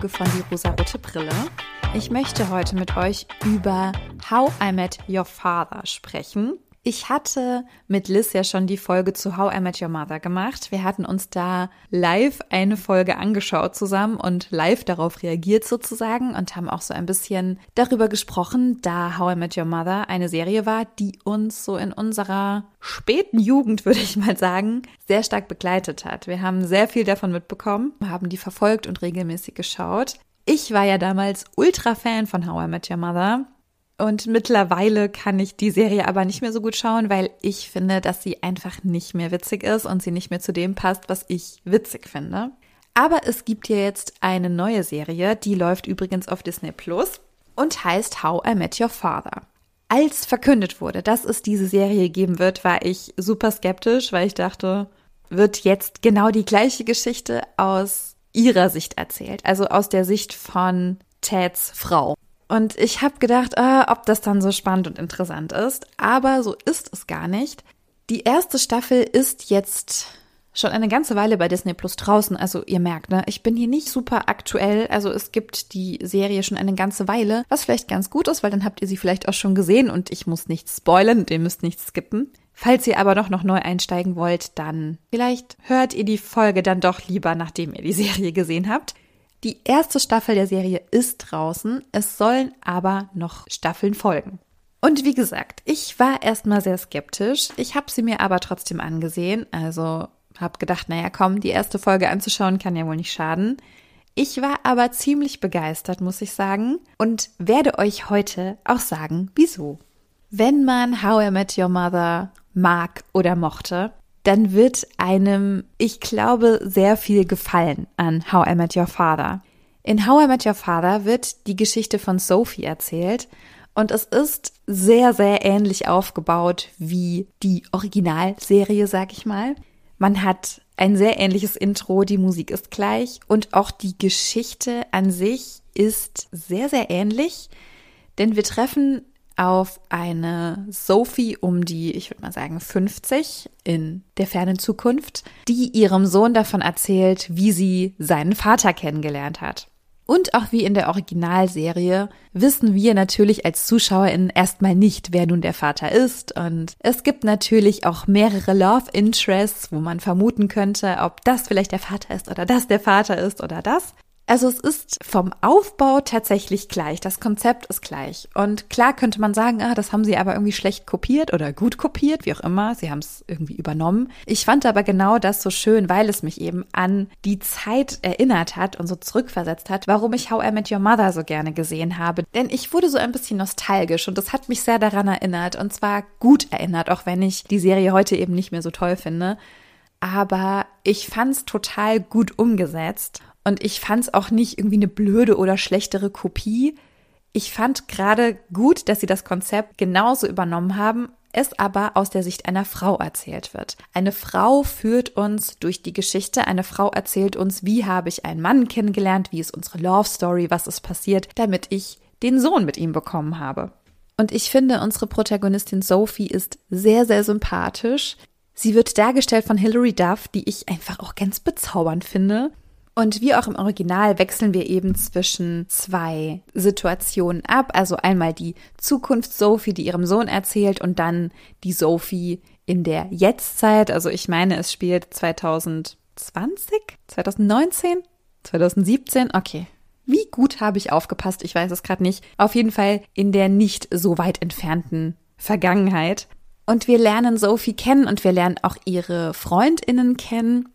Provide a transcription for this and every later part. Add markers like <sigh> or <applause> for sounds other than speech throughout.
Folge von Die rosarote Brille. Ich möchte heute mit euch über How I Met Your Father sprechen. Ich hatte mit Liz ja schon die Folge zu How I Met Your Mother gemacht. Wir hatten uns da live eine Folge angeschaut zusammen und live darauf reagiert sozusagen und haben auch so ein bisschen darüber gesprochen, da How I Met Your Mother eine Serie war, die uns so in unserer späten Jugend, <laughs> würde ich mal sagen, sehr stark begleitet hat. Wir haben sehr viel davon mitbekommen, haben die verfolgt und regelmäßig geschaut. Ich war ja damals ultra Fan von How I Met Your Mother und mittlerweile kann ich die Serie aber nicht mehr so gut schauen, weil ich finde, dass sie einfach nicht mehr witzig ist und sie nicht mehr zu dem passt, was ich witzig finde. Aber es gibt ja jetzt eine neue Serie, die läuft übrigens auf Disney Plus und heißt How I Met Your Father. Als verkündet wurde, dass es diese Serie geben wird, war ich super skeptisch, weil ich dachte, wird jetzt genau die gleiche Geschichte aus ihrer Sicht erzählt, also aus der Sicht von Teds Frau. Und ich habe gedacht, äh, ob das dann so spannend und interessant ist. Aber so ist es gar nicht. Die erste Staffel ist jetzt schon eine ganze Weile bei Disney Plus draußen. Also ihr merkt, ne, ich bin hier nicht super aktuell. Also es gibt die Serie schon eine ganze Weile, was vielleicht ganz gut ist, weil dann habt ihr sie vielleicht auch schon gesehen und ich muss nichts spoilern und ihr müsst nichts skippen. Falls ihr aber doch noch neu einsteigen wollt, dann vielleicht hört ihr die Folge dann doch lieber, nachdem ihr die Serie gesehen habt. Die erste Staffel der Serie ist draußen, es sollen aber noch Staffeln folgen. Und wie gesagt, ich war erstmal sehr skeptisch, ich habe sie mir aber trotzdem angesehen, also habe gedacht, naja, komm, die erste Folge anzuschauen kann ja wohl nicht schaden. Ich war aber ziemlich begeistert, muss ich sagen, und werde euch heute auch sagen, wieso. Wenn man How I Met Your Mother mag oder mochte, dann wird einem, ich glaube, sehr viel gefallen an How I Met Your Father. In How I Met Your Father wird die Geschichte von Sophie erzählt und es ist sehr, sehr ähnlich aufgebaut wie die Originalserie, sag ich mal. Man hat ein sehr ähnliches Intro, die Musik ist gleich und auch die Geschichte an sich ist sehr, sehr ähnlich, denn wir treffen auf eine Sophie um die, ich würde mal sagen, 50 in der fernen Zukunft, die ihrem Sohn davon erzählt, wie sie seinen Vater kennengelernt hat. Und auch wie in der Originalserie wissen wir natürlich als ZuschauerInnen erstmal nicht, wer nun der Vater ist. Und es gibt natürlich auch mehrere Love Interests, wo man vermuten könnte, ob das vielleicht der Vater ist oder das der Vater ist oder das. Also es ist vom Aufbau tatsächlich gleich. Das Konzept ist gleich. Und klar könnte man sagen, ah, das haben sie aber irgendwie schlecht kopiert oder gut kopiert, wie auch immer. Sie haben es irgendwie übernommen. Ich fand aber genau das so schön, weil es mich eben an die Zeit erinnert hat und so zurückversetzt hat, warum ich How I Met Your Mother so gerne gesehen habe. Denn ich wurde so ein bisschen nostalgisch und das hat mich sehr daran erinnert und zwar gut erinnert, auch wenn ich die Serie heute eben nicht mehr so toll finde. Aber ich fand es total gut umgesetzt und ich fand es auch nicht irgendwie eine blöde oder schlechtere Kopie. Ich fand gerade gut, dass sie das Konzept genauso übernommen haben, es aber aus der Sicht einer Frau erzählt wird. Eine Frau führt uns durch die Geschichte, eine Frau erzählt uns, wie habe ich einen Mann kennengelernt, wie ist unsere Love Story, was ist passiert, damit ich den Sohn mit ihm bekommen habe. Und ich finde, unsere Protagonistin Sophie ist sehr, sehr sympathisch. Sie wird dargestellt von Hilary Duff, die ich einfach auch ganz bezaubernd finde. Und wie auch im Original wechseln wir eben zwischen zwei Situationen ab. Also einmal die Zukunft Sophie, die ihrem Sohn erzählt, und dann die Sophie in der Jetztzeit. Also ich meine, es spielt 2020, 2019, 2017. Okay. Wie gut habe ich aufgepasst? Ich weiß es gerade nicht. Auf jeden Fall in der nicht so weit entfernten Vergangenheit. Und wir lernen Sophie kennen und wir lernen auch ihre Freundinnen kennen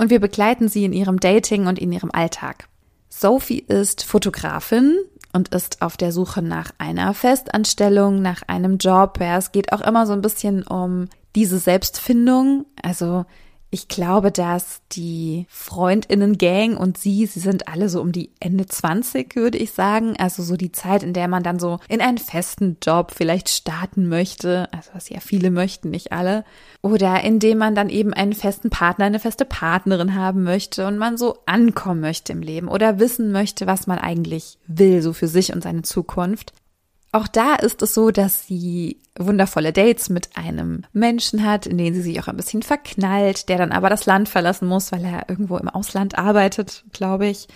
und wir begleiten sie in ihrem Dating und in ihrem Alltag. Sophie ist Fotografin und ist auf der Suche nach einer Festanstellung, nach einem Job. Ja, es geht auch immer so ein bisschen um diese Selbstfindung. Also ich glaube, dass die Freundinnen-Gang und sie, sie sind alle so um die Ende 20, würde ich sagen. Also so die Zeit, in der man dann so in einen festen Job vielleicht starten möchte. Also was ja viele möchten, nicht alle. Oder in dem man dann eben einen festen Partner, eine feste Partnerin haben möchte und man so ankommen möchte im Leben oder wissen möchte, was man eigentlich will, so für sich und seine Zukunft. Auch da ist es so, dass sie wundervolle Dates mit einem Menschen hat, in den sie sich auch ein bisschen verknallt, der dann aber das Land verlassen muss, weil er irgendwo im Ausland arbeitet, glaube ich.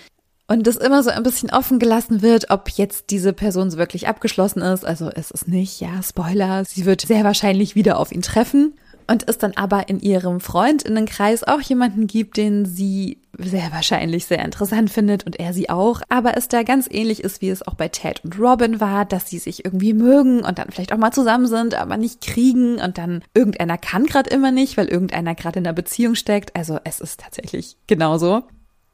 und es immer so ein bisschen offen gelassen wird, ob jetzt diese Person so wirklich abgeschlossen ist. Also es ist nicht, ja, Spoiler, sie wird sehr wahrscheinlich wieder auf ihn treffen und es dann aber in ihrem Freundinnenkreis auch jemanden gibt, den sie sehr wahrscheinlich sehr interessant findet und er sie auch, aber es da ganz ähnlich ist, wie es auch bei Ted und Robin war, dass sie sich irgendwie mögen und dann vielleicht auch mal zusammen sind, aber nicht kriegen und dann irgendeiner kann gerade immer nicht, weil irgendeiner gerade in einer Beziehung steckt. Also es ist tatsächlich genauso.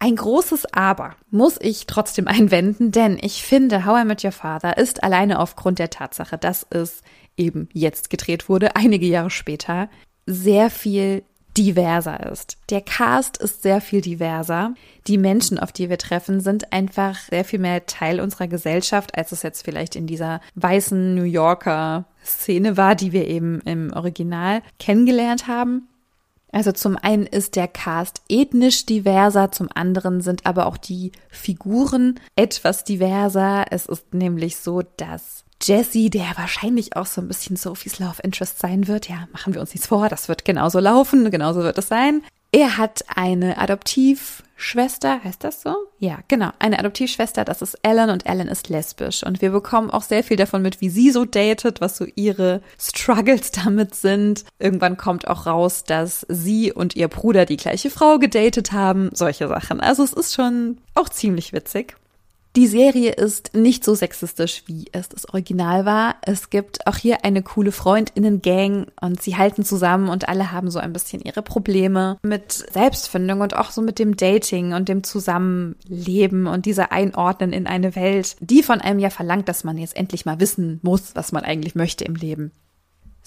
Ein großes Aber muss ich trotzdem einwenden, denn ich finde, How I Met Your Father ist alleine aufgrund der Tatsache, dass es eben jetzt gedreht wurde, einige Jahre später, sehr viel diverser ist. Der Cast ist sehr viel diverser. Die Menschen, auf die wir treffen, sind einfach sehr viel mehr Teil unserer Gesellschaft, als es jetzt vielleicht in dieser weißen New Yorker Szene war, die wir eben im Original kennengelernt haben. Also zum einen ist der Cast ethnisch diverser, zum anderen sind aber auch die Figuren etwas diverser. Es ist nämlich so, dass Jesse, der wahrscheinlich auch so ein bisschen Sophies Love Interest sein wird, ja, machen wir uns nichts vor, das wird genauso laufen, genauso wird es sein. Er hat eine Adoptivschwester, heißt das so? Ja, genau, eine Adoptivschwester, das ist Ellen und Ellen ist lesbisch. Und wir bekommen auch sehr viel davon mit, wie sie so datet, was so ihre Struggles damit sind. Irgendwann kommt auch raus, dass sie und ihr Bruder die gleiche Frau gedatet haben, solche Sachen. Also es ist schon auch ziemlich witzig. Die Serie ist nicht so sexistisch, wie es das Original war. Es gibt auch hier eine coole Freundinnen-Gang und sie halten zusammen und alle haben so ein bisschen ihre Probleme mit Selbstfindung und auch so mit dem Dating und dem Zusammenleben und dieser Einordnen in eine Welt, die von einem ja verlangt, dass man jetzt endlich mal wissen muss, was man eigentlich möchte im Leben.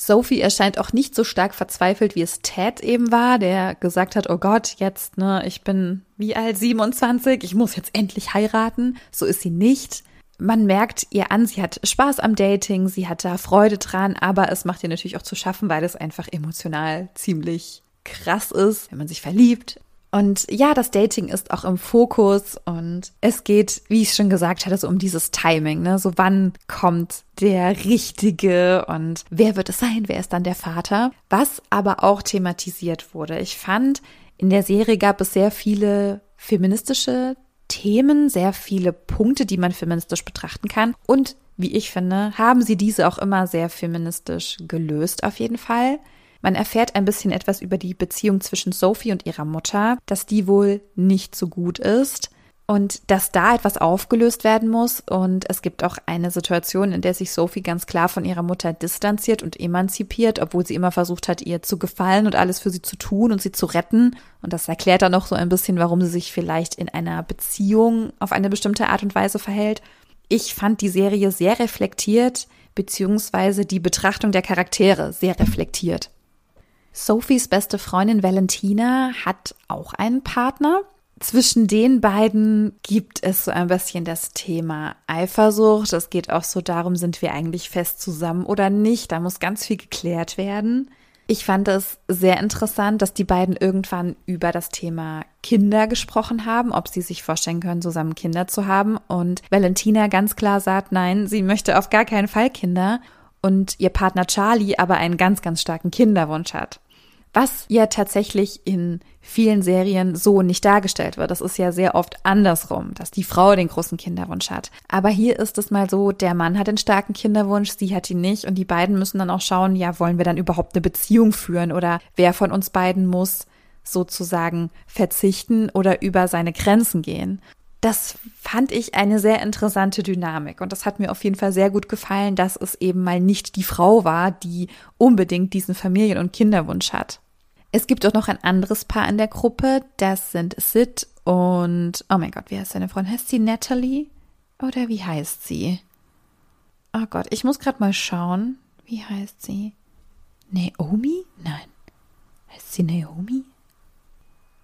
Sophie erscheint auch nicht so stark verzweifelt, wie es Ted eben war, der gesagt hat, oh Gott, jetzt, ne, ich bin wie alt, 27, ich muss jetzt endlich heiraten. So ist sie nicht. Man merkt ihr an, sie hat Spaß am Dating, sie hat da Freude dran, aber es macht ihr natürlich auch zu schaffen, weil es einfach emotional ziemlich krass ist, wenn man sich verliebt. Und ja, das Dating ist auch im Fokus und es geht, wie ich schon gesagt hatte, so um dieses Timing, ne? So wann kommt der Richtige und wer wird es sein? Wer ist dann der Vater? Was aber auch thematisiert wurde. Ich fand, in der Serie gab es sehr viele feministische Themen, sehr viele Punkte, die man feministisch betrachten kann. Und wie ich finde, haben sie diese auch immer sehr feministisch gelöst, auf jeden Fall. Man erfährt ein bisschen etwas über die Beziehung zwischen Sophie und ihrer Mutter, dass die wohl nicht so gut ist und dass da etwas aufgelöst werden muss. Und es gibt auch eine Situation, in der sich Sophie ganz klar von ihrer Mutter distanziert und emanzipiert, obwohl sie immer versucht hat, ihr zu gefallen und alles für sie zu tun und sie zu retten. Und das erklärt dann noch so ein bisschen, warum sie sich vielleicht in einer Beziehung auf eine bestimmte Art und Weise verhält. Ich fand die Serie sehr reflektiert, beziehungsweise die Betrachtung der Charaktere sehr reflektiert. Sophies beste Freundin Valentina hat auch einen Partner. Zwischen den beiden gibt es so ein bisschen das Thema Eifersucht. Es geht auch so darum, sind wir eigentlich fest zusammen oder nicht. Da muss ganz viel geklärt werden. Ich fand es sehr interessant, dass die beiden irgendwann über das Thema Kinder gesprochen haben, ob sie sich vorstellen können, zusammen Kinder zu haben. Und Valentina ganz klar sagt, nein, sie möchte auf gar keinen Fall Kinder. Und ihr Partner Charlie aber einen ganz, ganz starken Kinderwunsch hat was ja tatsächlich in vielen Serien so nicht dargestellt wird. Das ist ja sehr oft andersrum, dass die Frau den großen Kinderwunsch hat. Aber hier ist es mal so, der Mann hat den starken Kinderwunsch, sie hat ihn nicht und die beiden müssen dann auch schauen, ja, wollen wir dann überhaupt eine Beziehung führen oder wer von uns beiden muss sozusagen verzichten oder über seine Grenzen gehen das fand ich eine sehr interessante Dynamik und das hat mir auf jeden Fall sehr gut gefallen, dass es eben mal nicht die Frau war, die unbedingt diesen Familien- und Kinderwunsch hat. Es gibt auch noch ein anderes Paar in der Gruppe, das sind Sid und, oh mein Gott, wie heißt seine Freundin? Heißt sie Natalie? Oder wie heißt sie? Oh Gott, ich muss gerade mal schauen. Wie heißt sie? Naomi? Nein. Heißt sie Naomi?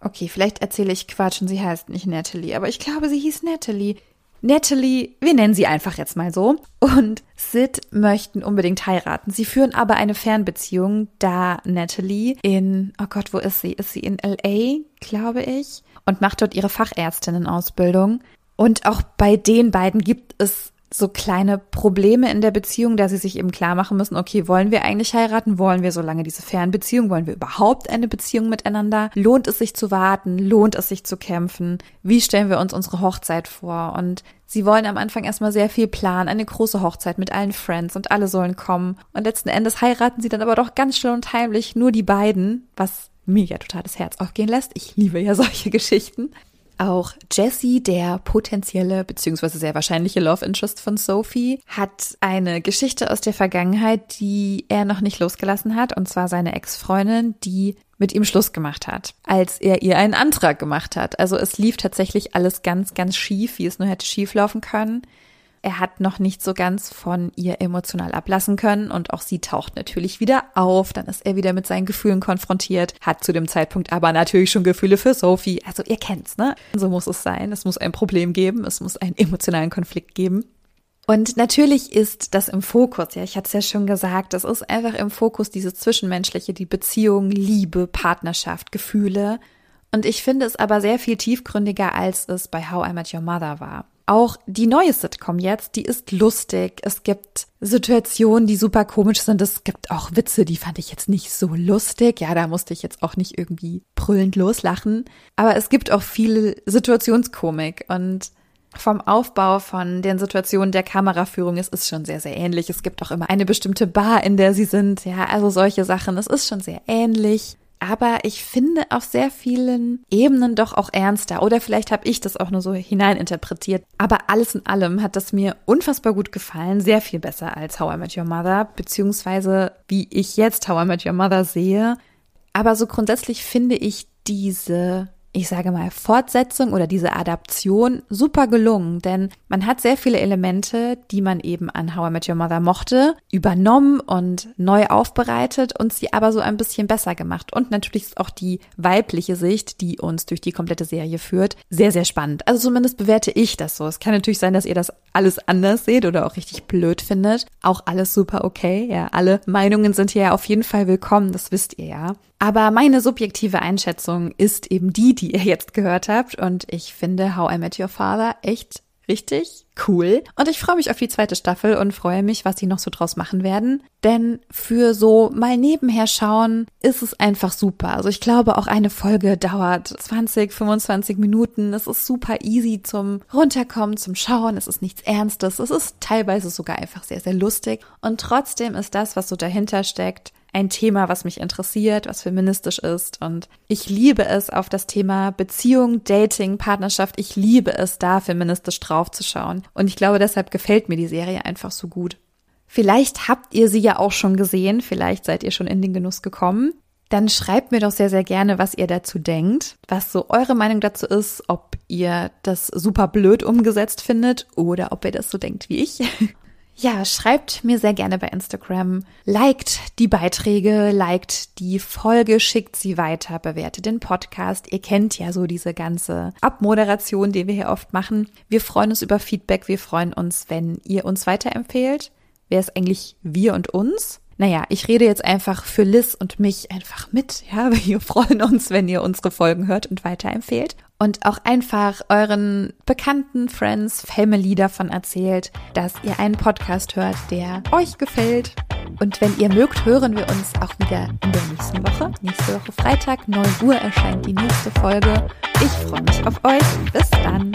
Okay, vielleicht erzähle ich Quatsch und sie heißt nicht Natalie, aber ich glaube, sie hieß Natalie. Natalie, wir nennen sie einfach jetzt mal so, und Sid möchten unbedingt heiraten. Sie führen aber eine Fernbeziehung, da Natalie in, oh Gott, wo ist sie? Ist sie in LA, glaube ich, und macht dort ihre Fachärztinnenausbildung. Und auch bei den beiden gibt es so kleine Probleme in der Beziehung, da sie sich eben klar machen müssen, okay, wollen wir eigentlich heiraten? Wollen wir so lange diese Fernbeziehung? Wollen wir überhaupt eine Beziehung miteinander? Lohnt es sich zu warten? Lohnt es sich zu kämpfen? Wie stellen wir uns unsere Hochzeit vor? Und sie wollen am Anfang erstmal sehr viel planen, eine große Hochzeit mit allen Friends und alle sollen kommen. Und letzten Endes heiraten sie dann aber doch ganz still und heimlich nur die beiden, was mir ja total das Herz aufgehen lässt. Ich liebe ja <laughs> solche Geschichten. Auch Jesse, der potenzielle bzw. sehr wahrscheinliche Love Interest von Sophie, hat eine Geschichte aus der Vergangenheit, die er noch nicht losgelassen hat, und zwar seine Ex-Freundin, die mit ihm Schluss gemacht hat, als er ihr einen Antrag gemacht hat. Also es lief tatsächlich alles ganz, ganz schief, wie es nur hätte schief laufen können. Er hat noch nicht so ganz von ihr emotional ablassen können und auch sie taucht natürlich wieder auf. Dann ist er wieder mit seinen Gefühlen konfrontiert, hat zu dem Zeitpunkt aber natürlich schon Gefühle für Sophie. Also ihr kennt's, ne? So muss es sein. Es muss ein Problem geben, es muss einen emotionalen Konflikt geben. Und natürlich ist das im Fokus, ja, ich hatte es ja schon gesagt, das ist einfach im Fokus dieses Zwischenmenschliche, die Beziehung, Liebe, Partnerschaft, Gefühle. Und ich finde es aber sehr viel tiefgründiger, als es bei How I Met Your Mother war. Auch die neue Sitcom jetzt, die ist lustig. Es gibt Situationen, die super komisch sind. Es gibt auch Witze, die fand ich jetzt nicht so lustig. Ja, da musste ich jetzt auch nicht irgendwie brüllend loslachen. Aber es gibt auch viel Situationskomik und vom Aufbau von den Situationen der Kameraführung, es ist schon sehr, sehr ähnlich. Es gibt auch immer eine bestimmte Bar, in der sie sind. Ja, also solche Sachen. Es ist schon sehr ähnlich aber ich finde auf sehr vielen Ebenen doch auch ernster. Oder vielleicht habe ich das auch nur so hineininterpretiert. Aber alles in allem hat das mir unfassbar gut gefallen. Sehr viel besser als How I Met Your Mother, beziehungsweise wie ich jetzt How I Met Your Mother sehe. Aber so grundsätzlich finde ich diese ich sage mal, Fortsetzung oder diese Adaption super gelungen, denn man hat sehr viele Elemente, die man eben an How I Met Your Mother mochte, übernommen und neu aufbereitet und sie aber so ein bisschen besser gemacht. Und natürlich ist auch die weibliche Sicht, die uns durch die komplette Serie führt, sehr, sehr spannend. Also zumindest bewerte ich das so. Es kann natürlich sein, dass ihr das alles anders seht oder auch richtig blöd findet. Auch alles super okay. Ja, alle Meinungen sind hier auf jeden Fall willkommen, das wisst ihr ja. Aber meine subjektive Einschätzung ist eben die, die ihr jetzt gehört habt. Und ich finde How I Met Your Father echt richtig cool. Und ich freue mich auf die zweite Staffel und freue mich, was sie noch so draus machen werden. Denn für so mal nebenher schauen ist es einfach super. Also ich glaube, auch eine Folge dauert 20, 25 Minuten. Es ist super easy zum Runterkommen, zum Schauen. Es ist nichts Ernstes. Es ist teilweise sogar einfach sehr, sehr lustig. Und trotzdem ist das, was so dahinter steckt, ein Thema, was mich interessiert, was feministisch ist. Und ich liebe es auf das Thema Beziehung, Dating, Partnerschaft. Ich liebe es, da feministisch draufzuschauen. Und ich glaube, deshalb gefällt mir die Serie einfach so gut. Vielleicht habt ihr sie ja auch schon gesehen, vielleicht seid ihr schon in den Genuss gekommen. Dann schreibt mir doch sehr, sehr gerne, was ihr dazu denkt, was so eure Meinung dazu ist, ob ihr das super blöd umgesetzt findet oder ob ihr das so denkt wie ich. <laughs> Ja, schreibt mir sehr gerne bei Instagram, liked die Beiträge, liked die Folge, schickt sie weiter, bewertet den Podcast. Ihr kennt ja so diese ganze Abmoderation, die wir hier oft machen. Wir freuen uns über Feedback, wir freuen uns, wenn ihr uns weiterempfehlt. Wer ist eigentlich wir und uns? Naja, ich rede jetzt einfach für Liz und mich einfach mit. Ja, <laughs> wir freuen uns, wenn ihr unsere Folgen hört und weiterempfehlt und auch einfach euren Bekannten, Friends, Family davon erzählt, dass ihr einen Podcast hört, der euch gefällt. Und wenn ihr mögt, hören wir uns auch wieder in der nächsten Woche. Nächste Woche Freitag, 9 Uhr erscheint die nächste Folge. Ich freue mich auf euch. Bis dann.